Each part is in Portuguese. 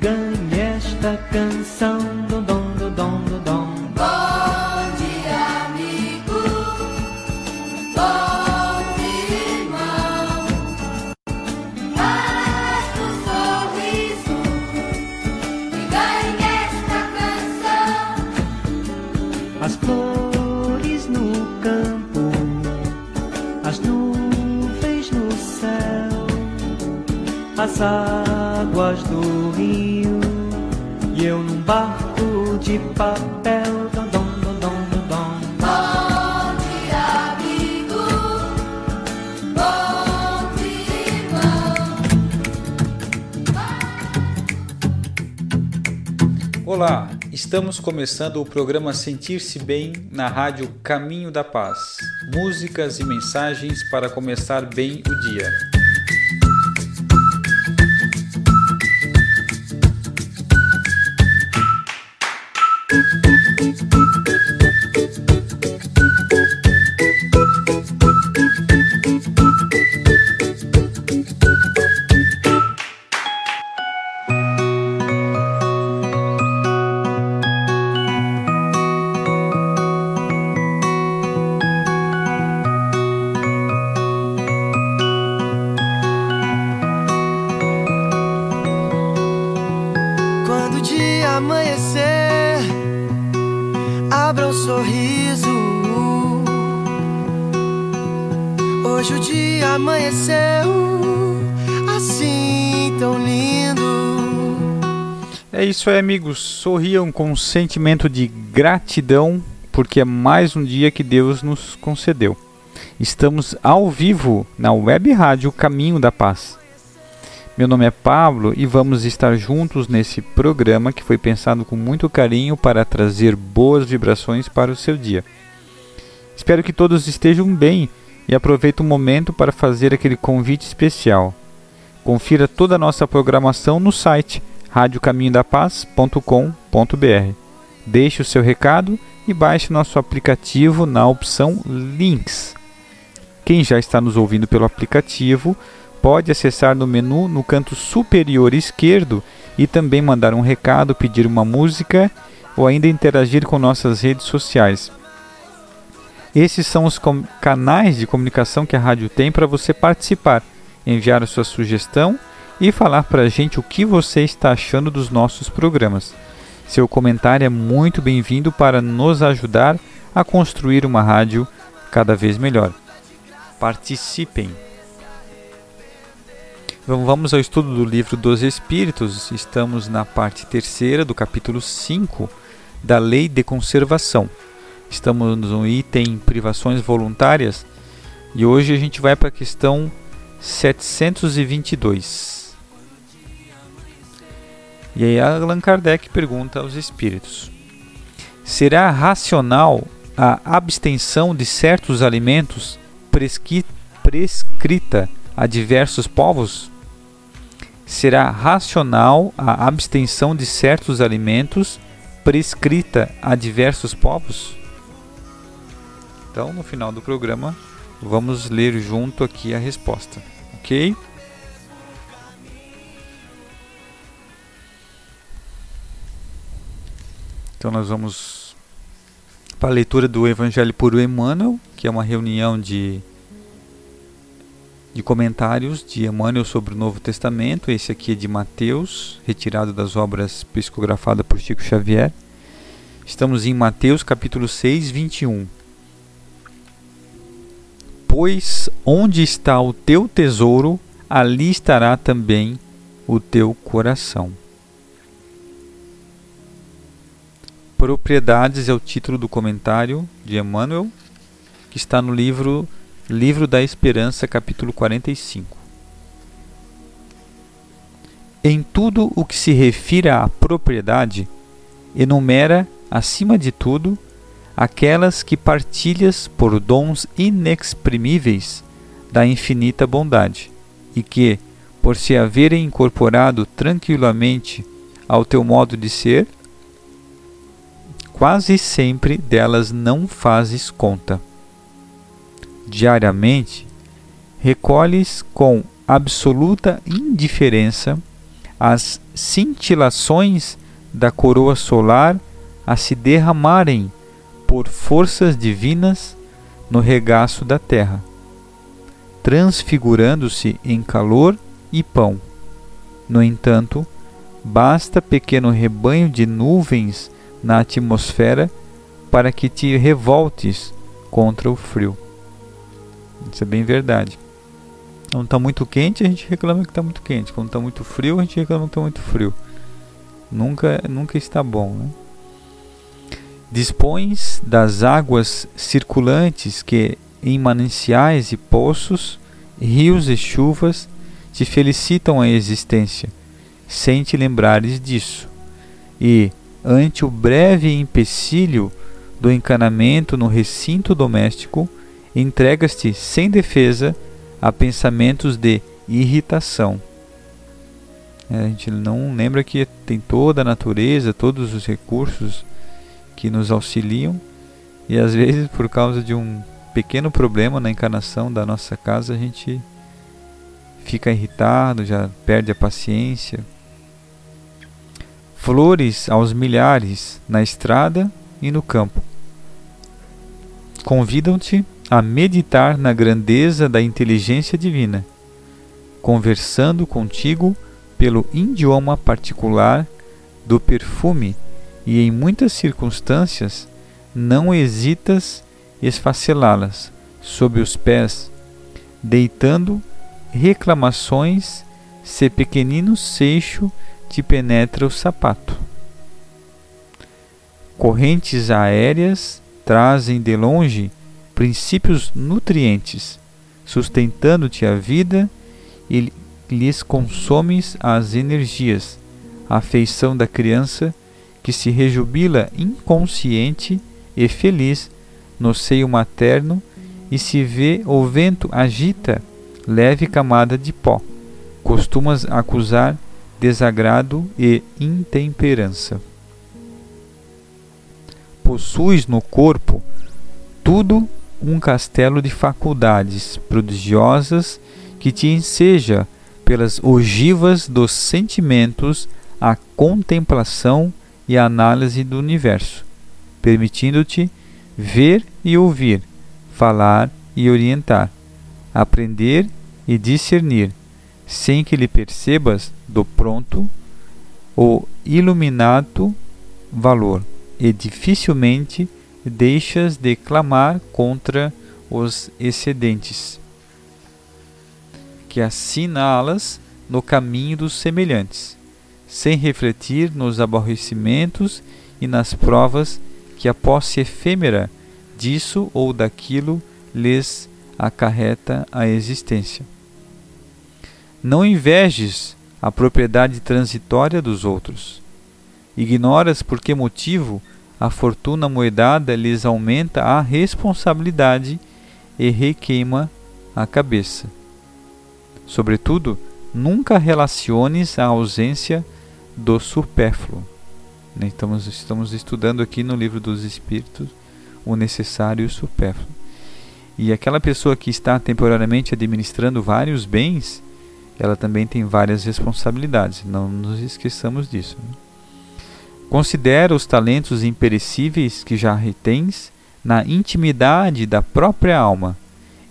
ganhe esta canção. Dom, dom, dom, dom, dom, dom. Bom dia, amigo. Bom dia, irmão. Basta um sorriso e ganhe esta canção. As flores no campo, as nuvens no céu, as águas do barco de papel. Dom, dom, dom, dom, dom, dom. Bom dia, amigo. Bom irmão. Olá, estamos começando o programa Sentir-se Bem na rádio Caminho da Paz. Músicas e mensagens para começar bem o dia. Um sorriso. Hoje o dia amanheceu assim tão lindo. É isso aí, amigos. Sorriam com um sentimento de gratidão, porque é mais um dia que Deus nos concedeu. Estamos ao vivo na web rádio Caminho da Paz. Meu nome é Pablo e vamos estar juntos nesse programa que foi pensado com muito carinho para trazer boas vibrações para o seu dia. Espero que todos estejam bem e aproveite o momento para fazer aquele convite especial. Confira toda a nossa programação no site radiocaminhodapaz.com.br. Deixe o seu recado e baixe nosso aplicativo na opção Links. Quem já está nos ouvindo pelo aplicativo pode acessar no menu no canto superior esquerdo e também mandar um recado, pedir uma música ou ainda interagir com nossas redes sociais. Esses são os canais de comunicação que a rádio tem para você participar, enviar a sua sugestão e falar para a gente o que você está achando dos nossos programas. Seu comentário é muito bem-vindo para nos ajudar a construir uma rádio cada vez melhor. Participem! Vamos ao estudo do livro dos Espíritos. Estamos na parte terceira do capítulo 5 da Lei de Conservação. Estamos no item Privações Voluntárias e hoje a gente vai para a questão 722. E aí Allan Kardec pergunta aos espíritos: Será racional a abstenção de certos alimentos prescrita a diversos povos? Será racional a abstenção de certos alimentos prescrita a diversos povos? Então, no final do programa, vamos ler junto aqui a resposta, ok? Então, nós vamos para a leitura do Evangelho por Emmanuel, que é uma reunião de de comentários de Emmanuel sobre o Novo Testamento. Esse aqui é de Mateus, retirado das obras psicografadas por Chico Xavier. Estamos em Mateus capítulo 6, 21. Pois onde está o teu tesouro, ali estará também o teu coração. Propriedades é o título do comentário de Emmanuel, que está no livro Livro da Esperança, capítulo 45. Em tudo o que se refira à propriedade, enumera, acima de tudo, aquelas que partilhas por dons inexprimíveis da infinita bondade, e que, por se haverem incorporado tranquilamente ao teu modo de ser, quase sempre delas não fazes conta diariamente, recolhes com absoluta indiferença às cintilações da coroa solar a se derramarem por forças divinas no regaço da terra, transfigurando-se em calor e pão. No entanto, basta pequeno rebanho de nuvens na atmosfera para que te revoltes contra o frio. Isso é bem verdade. Quando está muito quente, a gente reclama que está muito quente. Quando está muito frio, a gente reclama que está muito frio. Nunca, nunca está bom. Né? Dispões das águas circulantes que, em mananciais e poços, rios e chuvas, te felicitam a existência, sem te lembrares disso. E, ante o breve empecilho do encanamento no recinto doméstico, entregas-te sem defesa a pensamentos de irritação. É, a gente não lembra que tem toda a natureza, todos os recursos que nos auxiliam, e às vezes, por causa de um pequeno problema na encarnação da nossa casa, a gente fica irritado, já perde a paciência. Flores aos milhares na estrada e no campo convidam-te a meditar na grandeza da inteligência divina, conversando contigo pelo idioma particular do perfume e em muitas circunstâncias não hesitas esfacelá-las sob os pés, deitando reclamações se pequenino seixo te penetra o sapato. Correntes aéreas trazem de longe princípios nutrientes, sustentando-te a vida e lhes consomes as energias, a afeição da criança que se rejubila inconsciente e feliz no seio materno e se vê o vento agita leve camada de pó. Costumas acusar desagrado e intemperança. Possuis no corpo tudo um castelo de faculdades prodigiosas que te enseja pelas ogivas dos sentimentos a contemplação e a análise do universo, permitindo-te ver e ouvir, falar e orientar, aprender e discernir, sem que lhe percebas do pronto o iluminado valor, e dificilmente deixas de clamar contra os excedentes, que assinalas no caminho dos semelhantes sem refletir nos aborrecimentos e nas provas que a posse efêmera disso ou daquilo lhes acarreta a existência. Não invejes a propriedade transitória dos outros. Ignoras por que motivo a fortuna moedada lhes aumenta a responsabilidade e requeima a cabeça. Sobretudo, nunca relaciones a ausência do supérfluo. Né? Estamos, estamos estudando aqui no livro dos Espíritos o necessário e o supérfluo. E aquela pessoa que está temporariamente administrando vários bens, ela também tem várias responsabilidades. Não nos esqueçamos disso. Né? Considera os talentos imperecíveis que já retens na intimidade da própria alma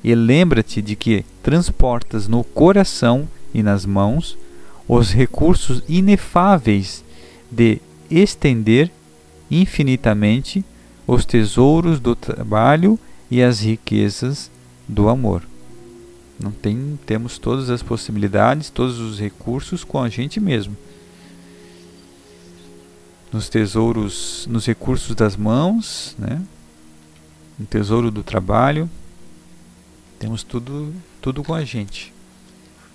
e lembra-te de que transportas no coração e nas mãos os recursos inefáveis de estender infinitamente os tesouros do trabalho e as riquezas do amor. Não tem, temos todas as possibilidades, todos os recursos com a gente mesmo. Nos tesouros, nos recursos das mãos, né? no tesouro do trabalho, temos tudo, tudo com a gente.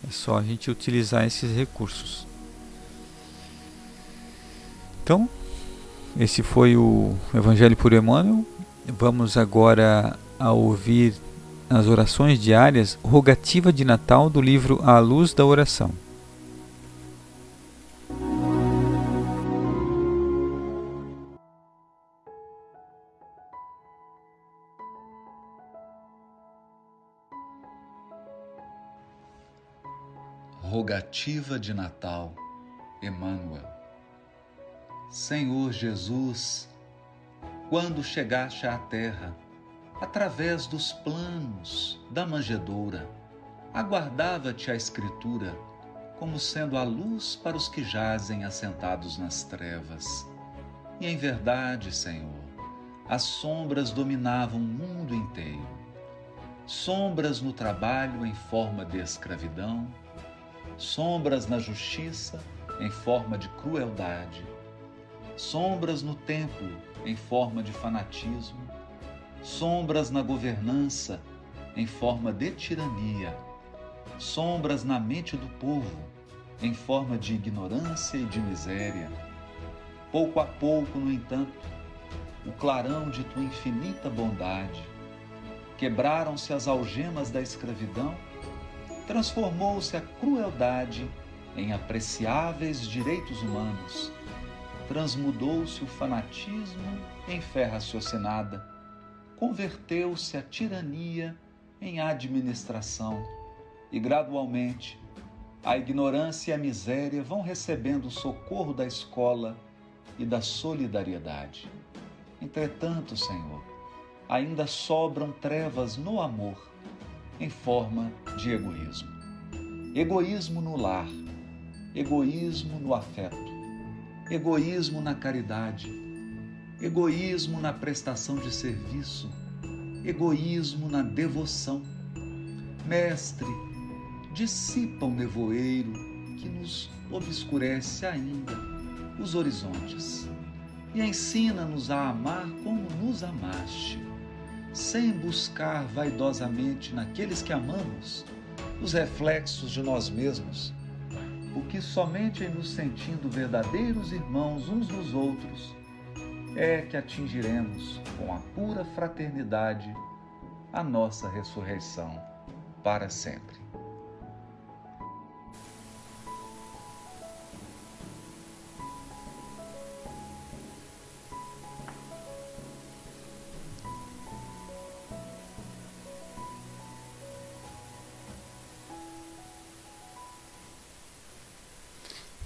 É só a gente utilizar esses recursos. Então, esse foi o Evangelho por Emmanuel. Vamos agora a ouvir as orações diárias, rogativa de Natal do livro A Luz da Oração. Rogativa de Natal, Emmanuel. Senhor Jesus, quando chegaste à terra, através dos planos da manjedoura, aguardava-te a Escritura como sendo a luz para os que jazem assentados nas trevas. E em verdade, Senhor, as sombras dominavam o mundo inteiro. Sombras no trabalho em forma de escravidão, sombras na justiça em forma de crueldade, sombras no templo em forma de fanatismo, sombras na governança em forma de tirania, sombras na mente do povo em forma de ignorância e de miséria. Pouco a pouco, no entanto, o clarão de tua infinita bondade, quebraram-se as algemas da escravidão transformou-se a crueldade em apreciáveis direitos humanos, transmudou-se o fanatismo em fé raciocinada, converteu-se a tirania em administração. E, gradualmente, a ignorância e a miséria vão recebendo o socorro da escola e da solidariedade. Entretanto, Senhor, ainda sobram trevas no amor em forma de egoísmo. Egoísmo no lar, egoísmo no afeto, egoísmo na caridade, egoísmo na prestação de serviço, egoísmo na devoção. Mestre, dissipa o nevoeiro que nos obscurece ainda os horizontes e ensina-nos a amar como nos amaste sem buscar vaidosamente naqueles que amamos os reflexos de nós mesmos, o que somente em nos sentindo verdadeiros irmãos uns dos outros é que atingiremos com a pura fraternidade a nossa ressurreição para sempre.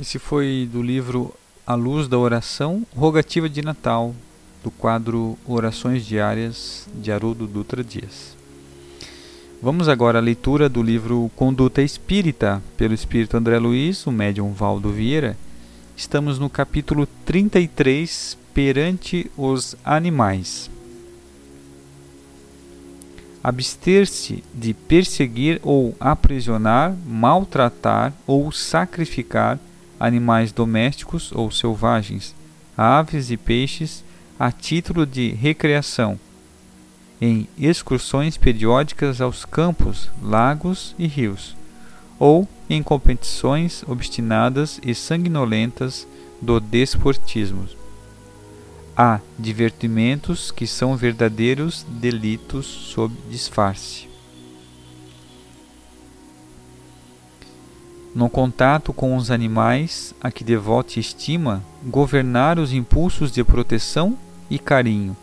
Esse foi do livro A Luz da Oração, Rogativa de Natal, do quadro Orações Diárias de Haroldo Dutra Dias. Vamos agora à leitura do livro Conduta Espírita, pelo Espírito André Luiz, o médium Valdo Vieira. Estamos no capítulo 33, Perante os Animais. Abster-se de perseguir ou aprisionar, maltratar ou sacrificar animais domésticos ou selvagens, aves e peixes a título de recreação, em excursões periódicas aos campos, lagos e rios, ou em competições obstinadas e sanguinolentas do desportismo. Há divertimentos que são verdadeiros delitos sob disfarce. No contato com os animais a que devote estima, governar os impulsos de proteção e carinho,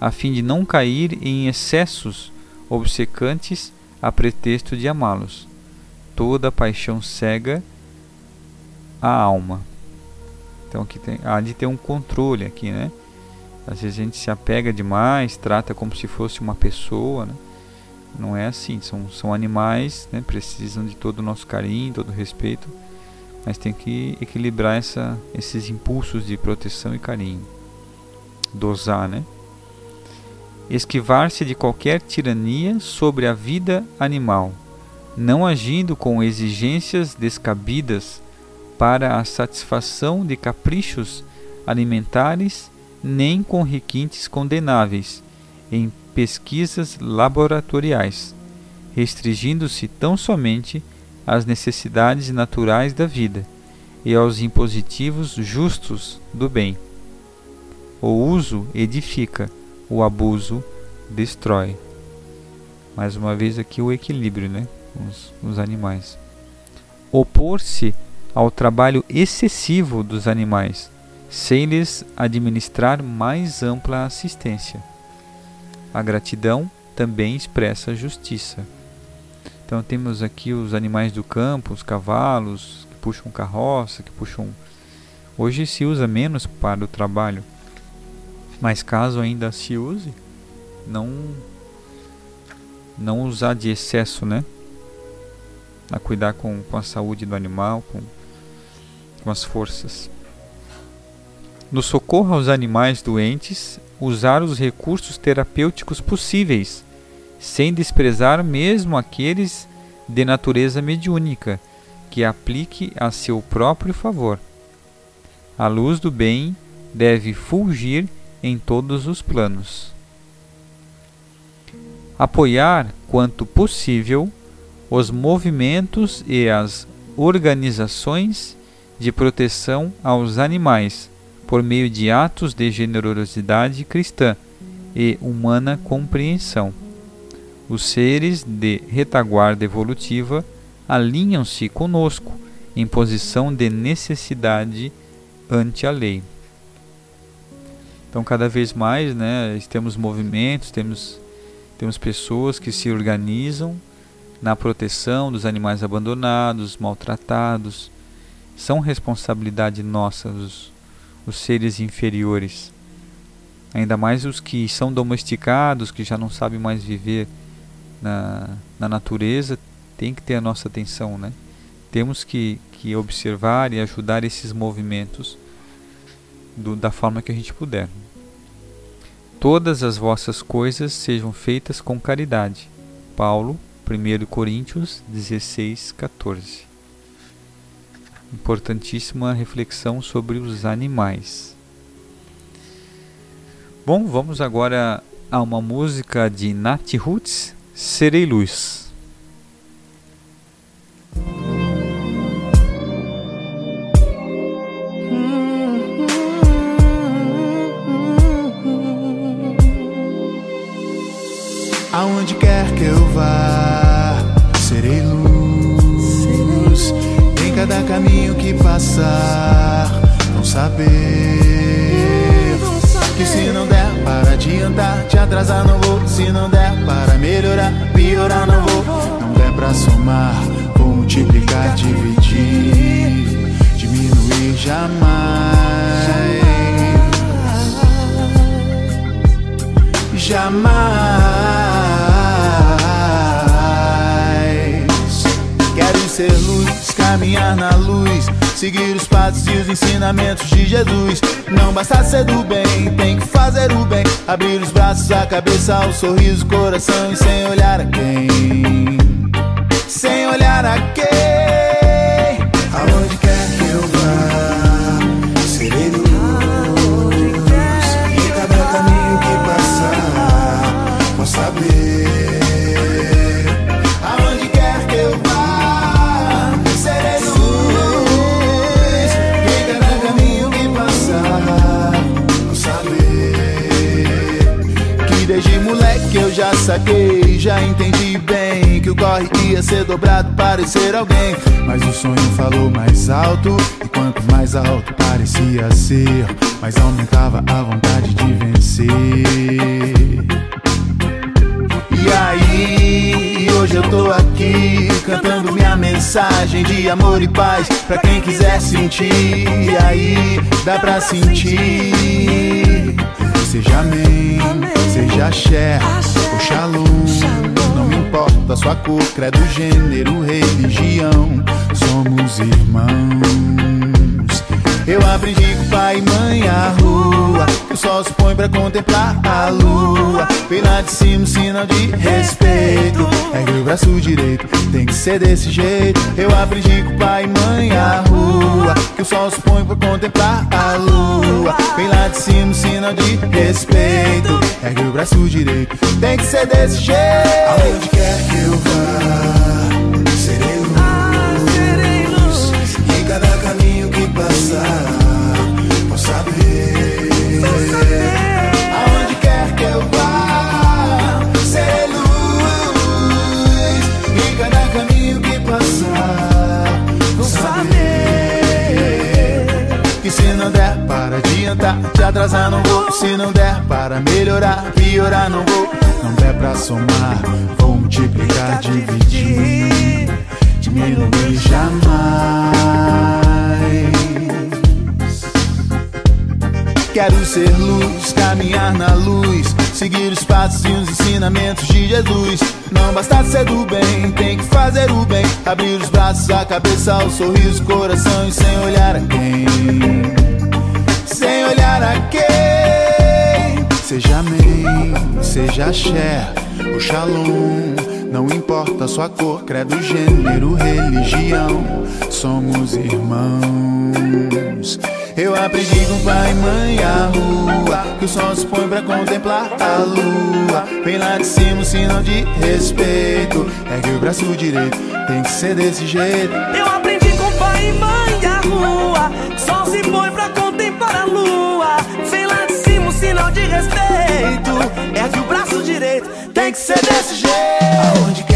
a fim de não cair em excessos obcecantes a pretexto de amá-los. Toda paixão cega a alma. Então aqui tem, há de ter um controle aqui, né? Às vezes a gente se apega demais, trata como se fosse uma pessoa, né? Não é assim. São, são animais, né, precisam de todo o nosso carinho, todo o respeito, mas tem que equilibrar essa, esses impulsos de proteção e carinho. Dosar, né? Esquivar-se de qualquer tirania sobre a vida animal, não agindo com exigências descabidas para a satisfação de caprichos alimentares, nem com requintes condenáveis em pesquisas laboratoriais, restringindo-se tão somente às necessidades naturais da vida e aos impositivos justos do bem. O uso edifica, o abuso destrói. Mais uma vez aqui o equilíbrio, né? Os, os animais. Opor-se ao trabalho excessivo dos animais, sem lhes administrar mais ampla assistência. A gratidão também expressa justiça. Então temos aqui os animais do campo, os cavalos que puxam carroça, que puxam. Hoje se usa menos para o trabalho, mas caso ainda se use, não não usar de excesso, né? A cuidar com, com a saúde do animal, com, com as forças. No socorro aos animais doentes, usar os recursos terapêuticos possíveis, sem desprezar mesmo aqueles de natureza mediúnica, que aplique a seu próprio favor. A luz do bem deve fulgir em todos os planos. Apoiar, quanto possível, os movimentos e as organizações de proteção aos animais por meio de atos de generosidade cristã e humana compreensão. Os seres de retaguarda evolutiva alinham-se conosco em posição de necessidade ante a lei. Então, cada vez mais, né, temos movimentos, temos, temos pessoas que se organizam na proteção dos animais abandonados, maltratados. São responsabilidade nossa, os, os seres inferiores. Ainda mais os que são domesticados, que já não sabem mais viver na, na natureza, tem que ter a nossa atenção, né? Temos que, que observar e ajudar esses movimentos do, da forma que a gente puder. Todas as vossas coisas sejam feitas com caridade. Paulo, 1 Coríntios 16, 14 importantíssima reflexão sobre os animais. Bom, vamos agora a uma música de Nat Roots, Serei Luz. Aonde quer que eu vá, caminho que passar, não saber que se não der para adiantar, te atrasar não vou. Se não der para melhorar, piorar não vou. Não der pra somar, vou multiplicar, dividir, diminuir jamais. Jamais ser luz, caminhar na luz, seguir os passos e os ensinamentos de Jesus. Não basta ser do bem, tem que fazer o bem. Abrir os braços, a cabeça, o sorriso, o coração e sem olhar a quem. Sem olhar a quem. Saquei, já entendi bem que o corre ia ser dobrado para ser alguém. Mas o sonho falou mais alto, e quanto mais alto parecia ser, mais aumentava a vontade de vencer. E aí, hoje eu tô aqui cantando minha mensagem de amor e paz pra quem quiser sentir. E aí, dá pra sentir. Seja amém, seja axé ou shalom. Não me importa a sua cor, credo, gênero, religião. Somos irmãos. Eu com pai e mãe a rua. Que o sol se põe pra contemplar a lua. Vem lá de cima, um sinal de respeito. Ergue o braço direito, tem que ser desse jeito. Eu com pai e mãe a rua. Que o sol se põe pra contemplar a lua. Vem lá de cima, um sinal de respeito. Ergue o braço direito, tem que ser desse jeito. Aonde quer que eu vá, te atrasar não vou. Se não der para melhorar, piorar não vou. Não der pra somar, vou multiplicar, dividir. Diminuir jamais. Quero ser luz, caminhar na luz, seguir os passos e os ensinamentos de Jesus. Não basta ser do bem, tem que fazer o bem. Abrir os braços, a cabeça, o sorriso, o coração e sem olhar a quem. Sem olhar a quem. Seja amém, seja axé, o shalom. Não importa sua cor, credo, gênero, religião. Somos irmãos. Eu aprendi com pai e mãe a rua Que o sol se põe pra contemplar a lua. Vem lá de cima, um sinal de respeito É que o braço direito tem que ser desse jeito. Eu aprendi com pai e mãe a rua Sol se põe pra contemplar a lua. Vem lá de cima um sinal de respeito É que o braço direito tem que ser desse jeito. Aonde quer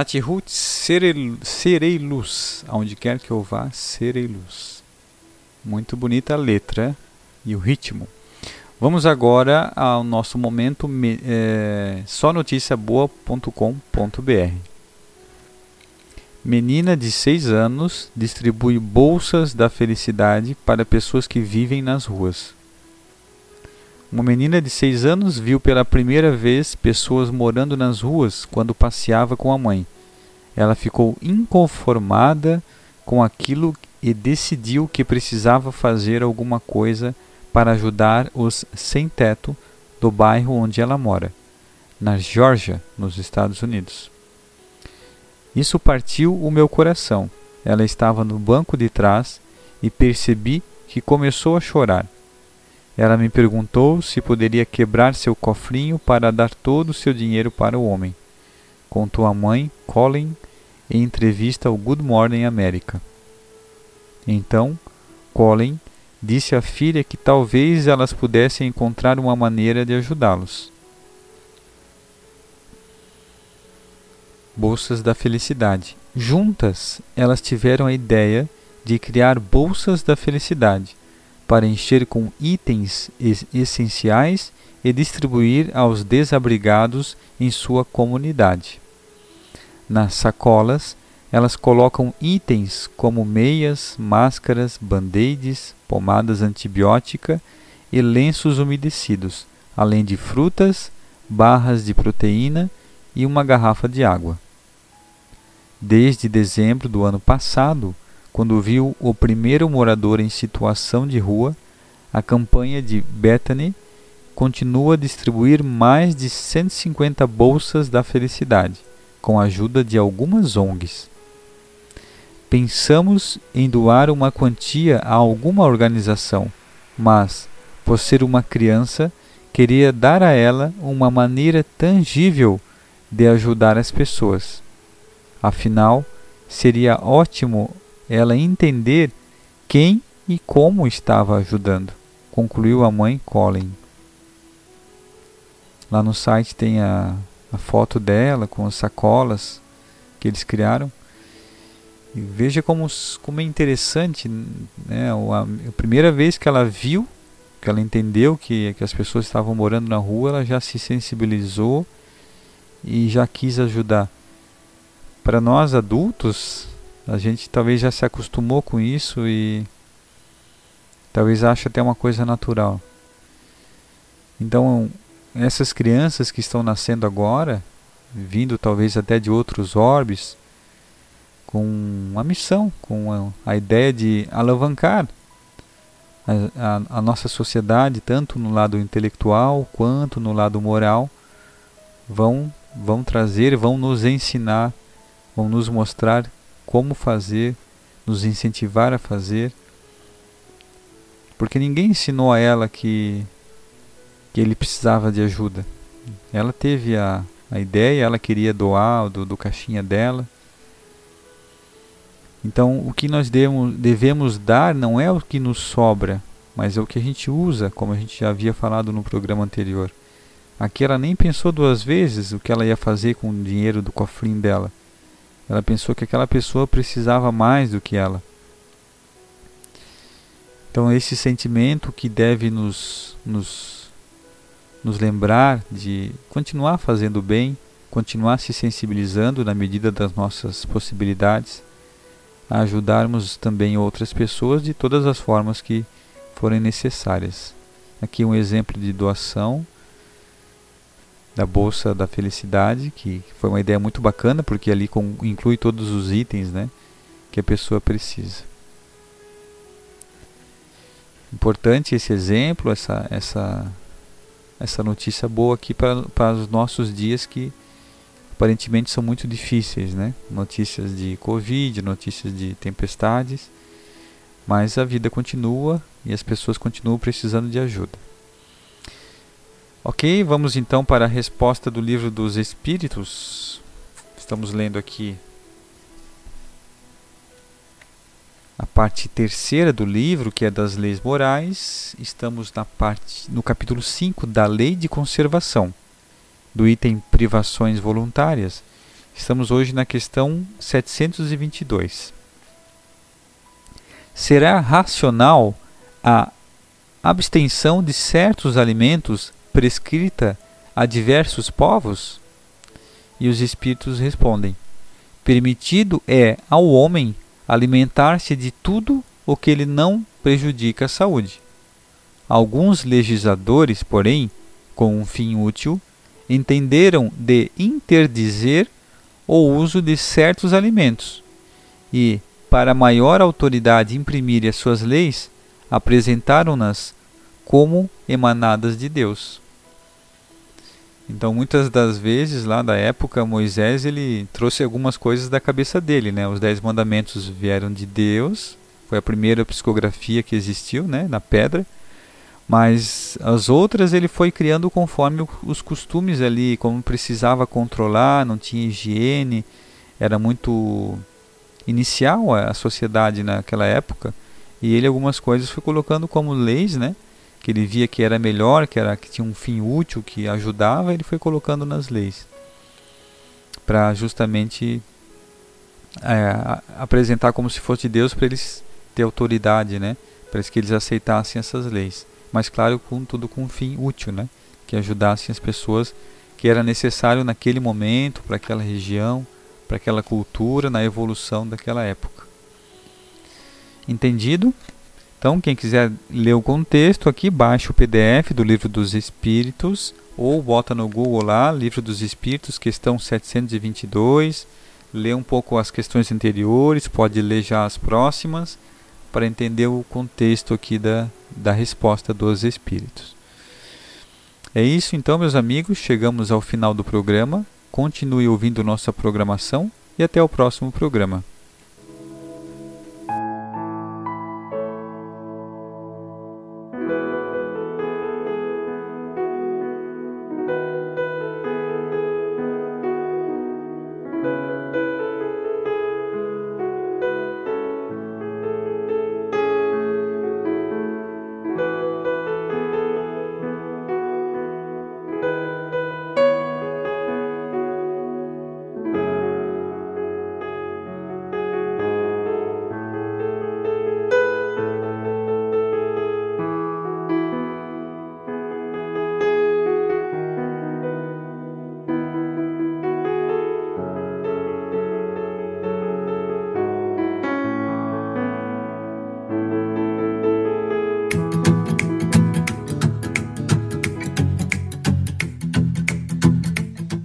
Nath Ruth, serei, luz. Aonde quer que eu vá, serei luz. Muito bonita a letra e o ritmo. Vamos agora ao nosso momento me, é, sonoticiaboa.com.br. Menina de 6 anos distribui bolsas da felicidade para pessoas que vivem nas ruas. Uma menina de 6 anos viu pela primeira vez pessoas morando nas ruas quando passeava com a mãe. Ela ficou inconformada com aquilo e decidiu que precisava fazer alguma coisa para ajudar os sem-teto do bairro onde ela mora, na Geórgia, nos Estados Unidos. Isso partiu o meu coração. Ela estava no banco de trás e percebi que começou a chorar. Ela me perguntou se poderia quebrar seu cofrinho para dar todo o seu dinheiro para o homem. Contou a mãe, Colin, em entrevista ao Good Morning America. Então, Colin disse à filha que talvez elas pudessem encontrar uma maneira de ajudá-los. Bolsas da Felicidade. Juntas, elas tiveram a ideia de criar bolsas da felicidade para encher com itens es- essenciais e distribuir aos desabrigados em sua comunidade. Nas sacolas, elas colocam itens como meias, máscaras, band-aids, pomadas antibiótica e lenços umedecidos, além de frutas, barras de proteína e uma garrafa de água. Desde dezembro do ano passado, quando viu o primeiro morador em situação de rua, a campanha de Bethany continua a distribuir mais de 150 bolsas da felicidade, com a ajuda de algumas ONGs. Pensamos em doar uma quantia a alguma organização, mas, por ser uma criança, queria dar a ela uma maneira tangível de ajudar as pessoas. Afinal, seria ótimo ela entender quem e como estava ajudando, concluiu a mãe Colin. Lá no site tem a, a foto dela com as sacolas que eles criaram. E veja como, como é interessante, né? A, a primeira vez que ela viu, que ela entendeu que, que as pessoas estavam morando na rua, ela já se sensibilizou e já quis ajudar. Para nós adultos, a gente talvez já se acostumou com isso e talvez ache até uma coisa natural. Então, essas crianças que estão nascendo agora, vindo talvez até de outros orbes, com a missão, com a, a ideia de alavancar a, a, a nossa sociedade, tanto no lado intelectual quanto no lado moral, vão, vão trazer, vão nos ensinar, vão nos mostrar como fazer, nos incentivar a fazer. Porque ninguém ensinou a ela que, que ele precisava de ajuda. Ela teve a, a ideia, ela queria doar do, do caixinha dela. Então, o que nós devemos, devemos dar não é o que nos sobra, mas é o que a gente usa, como a gente já havia falado no programa anterior. Aqui ela nem pensou duas vezes o que ela ia fazer com o dinheiro do cofrinho dela. Ela pensou que aquela pessoa precisava mais do que ela. Então, esse sentimento que deve nos, nos, nos lembrar de continuar fazendo bem, continuar se sensibilizando na medida das nossas possibilidades a ajudarmos também outras pessoas de todas as formas que forem necessárias. Aqui um exemplo de doação da Bolsa da Felicidade, que foi uma ideia muito bacana, porque ali com, inclui todos os itens né, que a pessoa precisa. Importante esse exemplo, essa, essa, essa notícia boa aqui para, para os nossos dias que aparentemente são muito difíceis, né? Notícias de Covid, notícias de tempestades, mas a vida continua e as pessoas continuam precisando de ajuda. Ok, vamos então para a resposta do livro dos Espíritos. Estamos lendo aqui a parte terceira do livro, que é das leis morais. Estamos na parte no capítulo 5 da Lei de Conservação do item privações voluntárias, estamos hoje na questão 722. Será racional a abstenção de certos alimentos prescrita a diversos povos? E os espíritos respondem: Permitido é ao homem alimentar-se de tudo o que ele não prejudica a saúde. Alguns legisladores, porém, com um fim útil, entenderam de interdizer o uso de certos alimentos e, para maior autoridade imprimir as suas leis, apresentaram-nas como emanadas de Deus. Então, muitas das vezes, lá da época, Moisés ele trouxe algumas coisas da cabeça dele, né? Os dez mandamentos vieram de Deus, foi a primeira psicografia que existiu, né? Na pedra. Mas as outras ele foi criando conforme os costumes ali, como precisava controlar, não tinha higiene, era muito inicial a sociedade naquela época. E ele algumas coisas foi colocando como leis, né? Que ele via que era melhor, que era que tinha um fim útil, que ajudava, ele foi colocando nas leis para justamente é, apresentar como se fosse Deus para eles ter autoridade, né? Para que eles aceitassem essas leis mas claro, com tudo com um fim útil, né? Que ajudassem as pessoas que era necessário naquele momento, para aquela região, para aquela cultura, na evolução daquela época. Entendido? Então, quem quiser ler o contexto aqui, baixa o PDF do Livro dos Espíritos ou bota no Google lá, Livro dos Espíritos, questão 722, lê um pouco as questões anteriores, pode ler já as próximas para entender o contexto aqui da, da resposta dos espíritos. É isso então, meus amigos, chegamos ao final do programa. Continue ouvindo nossa programação e até o próximo programa.